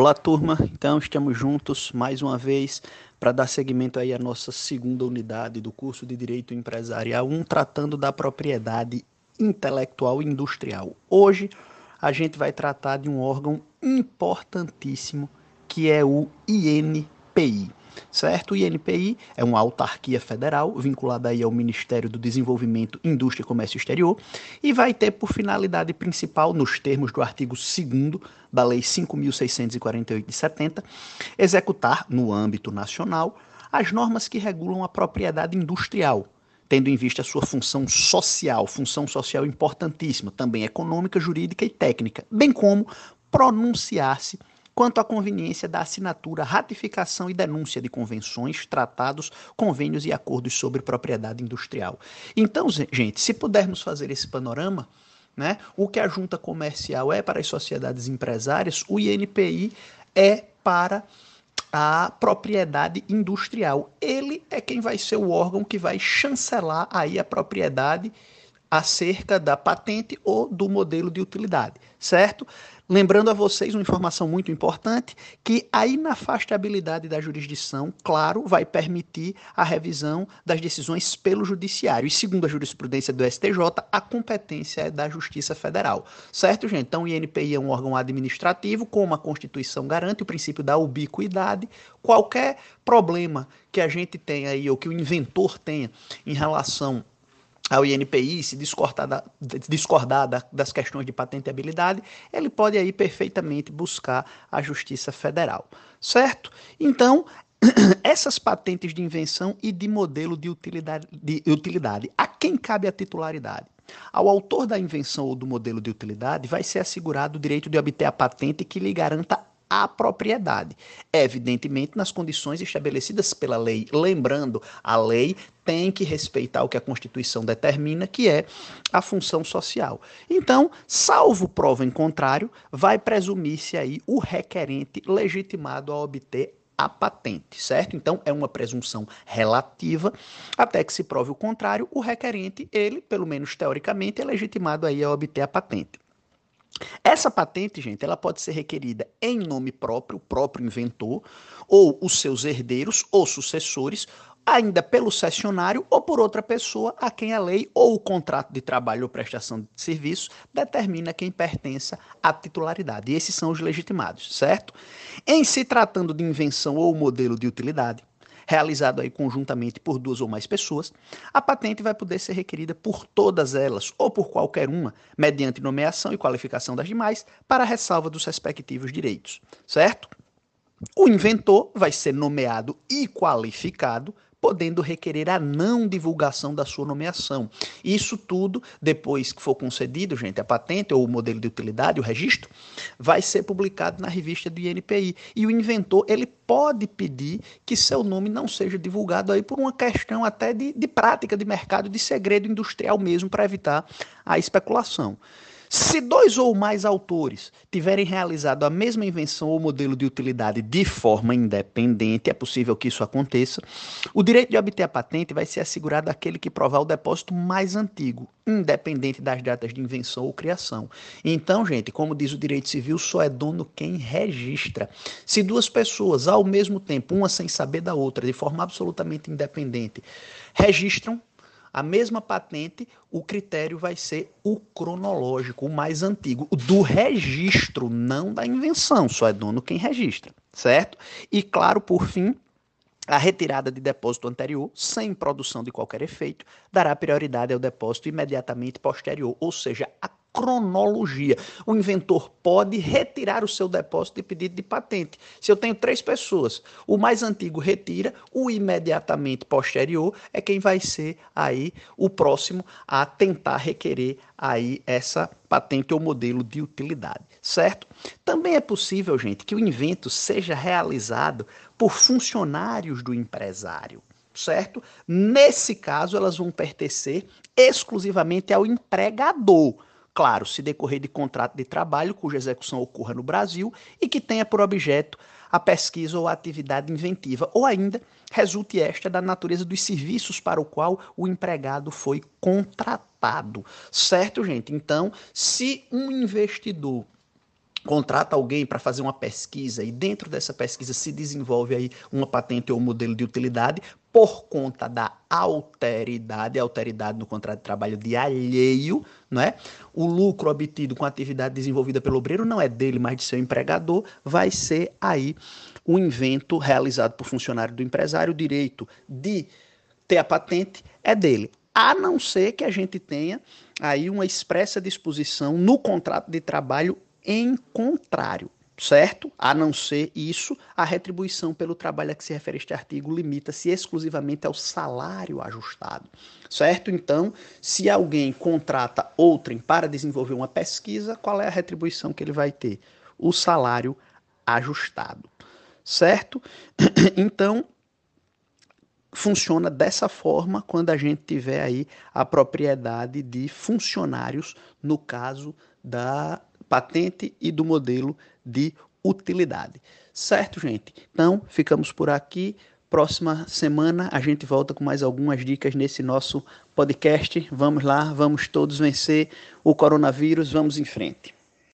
Olá, turma. Então, estamos juntos mais uma vez para dar seguimento aí à nossa segunda unidade do curso de Direito Empresarial 1, tratando da propriedade intelectual industrial. Hoje, a gente vai tratar de um órgão importantíssimo que é o INPI certo? O INPI é uma autarquia federal vinculada aí ao Ministério do Desenvolvimento, Indústria e Comércio Exterior e vai ter por finalidade principal, nos termos do artigo 2 da Lei 5.648 de 70, executar, no âmbito nacional, as normas que regulam a propriedade industrial, tendo em vista a sua função social, função social importantíssima, também econômica, jurídica e técnica, bem como pronunciar-se quanto à conveniência da assinatura, ratificação e denúncia de convenções, tratados, convênios e acordos sobre propriedade industrial. Então, gente, se pudermos fazer esse panorama, né, o que a junta comercial é para as sociedades empresárias, o INPI é para a propriedade industrial. Ele é quem vai ser o órgão que vai chancelar aí a propriedade acerca da patente ou do modelo de utilidade, certo? Lembrando a vocês uma informação muito importante, que a inafastabilidade da jurisdição, claro, vai permitir a revisão das decisões pelo judiciário. E segundo a jurisprudência do STJ, a competência é da Justiça Federal. Certo, gente? Então, o INPI é um órgão administrativo, como a Constituição garante o princípio da ubiquidade. Qualquer problema que a gente tenha aí, ou que o inventor tenha em relação ao INPI se discordar, da, discordar da, das questões de patenteabilidade, ele pode aí perfeitamente buscar a Justiça Federal, certo? Então, essas patentes de invenção e de modelo de utilidade, de utilidade, a quem cabe a titularidade? Ao autor da invenção ou do modelo de utilidade vai ser assegurado o direito de obter a patente que lhe garanta a propriedade, evidentemente nas condições estabelecidas pela lei. Lembrando, a lei tem que respeitar o que a Constituição determina, que é a função social. Então, salvo prova em contrário, vai presumir-se aí o requerente legitimado a obter a patente, certo? Então é uma presunção relativa, até que se prove o contrário, o requerente, ele, pelo menos teoricamente, é legitimado aí a obter a patente. Essa patente, gente, ela pode ser requerida em nome próprio, o próprio inventor, ou os seus herdeiros ou sucessores, ainda pelo cessionário ou por outra pessoa a quem a lei ou o contrato de trabalho ou prestação de serviço determina quem pertença à titularidade. E esses são os legitimados, certo? Em se tratando de invenção ou modelo de utilidade, realizado aí conjuntamente por duas ou mais pessoas, a patente vai poder ser requerida por todas elas ou por qualquer uma, mediante nomeação e qualificação das demais, para ressalva dos respectivos direitos, certo? O inventor vai ser nomeado e qualificado podendo requerer a não divulgação da sua nomeação. Isso tudo, depois que for concedido, gente, a patente ou o modelo de utilidade, o registro, vai ser publicado na revista do INPI. E o inventor, ele pode pedir que seu nome não seja divulgado aí por uma questão até de, de prática de mercado, de segredo industrial mesmo, para evitar a especulação. Se dois ou mais autores tiverem realizado a mesma invenção ou modelo de utilidade de forma independente, é possível que isso aconteça, o direito de obter a patente vai ser assegurado àquele que provar o depósito mais antigo, independente das datas de invenção ou criação. Então, gente, como diz o direito civil, só é dono quem registra. Se duas pessoas, ao mesmo tempo, uma sem saber da outra, de forma absolutamente independente, registram a mesma patente, o critério vai ser o cronológico, o mais antigo, do registro, não da invenção, só é dono quem registra, certo? E claro, por fim, a retirada de depósito anterior, sem produção de qualquer efeito, dará prioridade ao depósito imediatamente posterior, ou seja, a cronologia. O inventor pode retirar o seu depósito de pedido de patente. Se eu tenho três pessoas, o mais antigo retira, o imediatamente posterior é quem vai ser aí o próximo a tentar requerer aí essa patente ou modelo de utilidade, certo? Também é possível, gente, que o invento seja realizado por funcionários do empresário certo? Nesse caso, elas vão pertencer exclusivamente ao empregador. Claro, se decorrer de contrato de trabalho cuja execução ocorra no Brasil e que tenha por objeto a pesquisa ou a atividade inventiva, ou ainda resulte esta da natureza dos serviços para o qual o empregado foi contratado. Certo, gente? Então, se um investidor contrata alguém para fazer uma pesquisa e dentro dessa pesquisa se desenvolve aí uma patente ou um modelo de utilidade por conta da alteridade, alteridade no contrato de trabalho de alheio, não é? O lucro obtido com a atividade desenvolvida pelo obreiro não é dele, mas de seu empregador, vai ser aí um invento realizado por funcionário do empresário, o direito de ter a patente é dele, a não ser que a gente tenha aí uma expressa disposição no contrato de trabalho em contrário, certo? A não ser isso, a retribuição pelo trabalho a que se refere este artigo limita-se exclusivamente ao salário ajustado, certo? Então, se alguém contrata outrem para desenvolver uma pesquisa, qual é a retribuição que ele vai ter? O salário ajustado, certo? Então, funciona dessa forma quando a gente tiver aí a propriedade de funcionários, no caso da patente e do modelo de utilidade. Certo, gente? Então, ficamos por aqui. Próxima semana a gente volta com mais algumas dicas nesse nosso podcast. Vamos lá, vamos todos vencer o coronavírus, vamos em frente.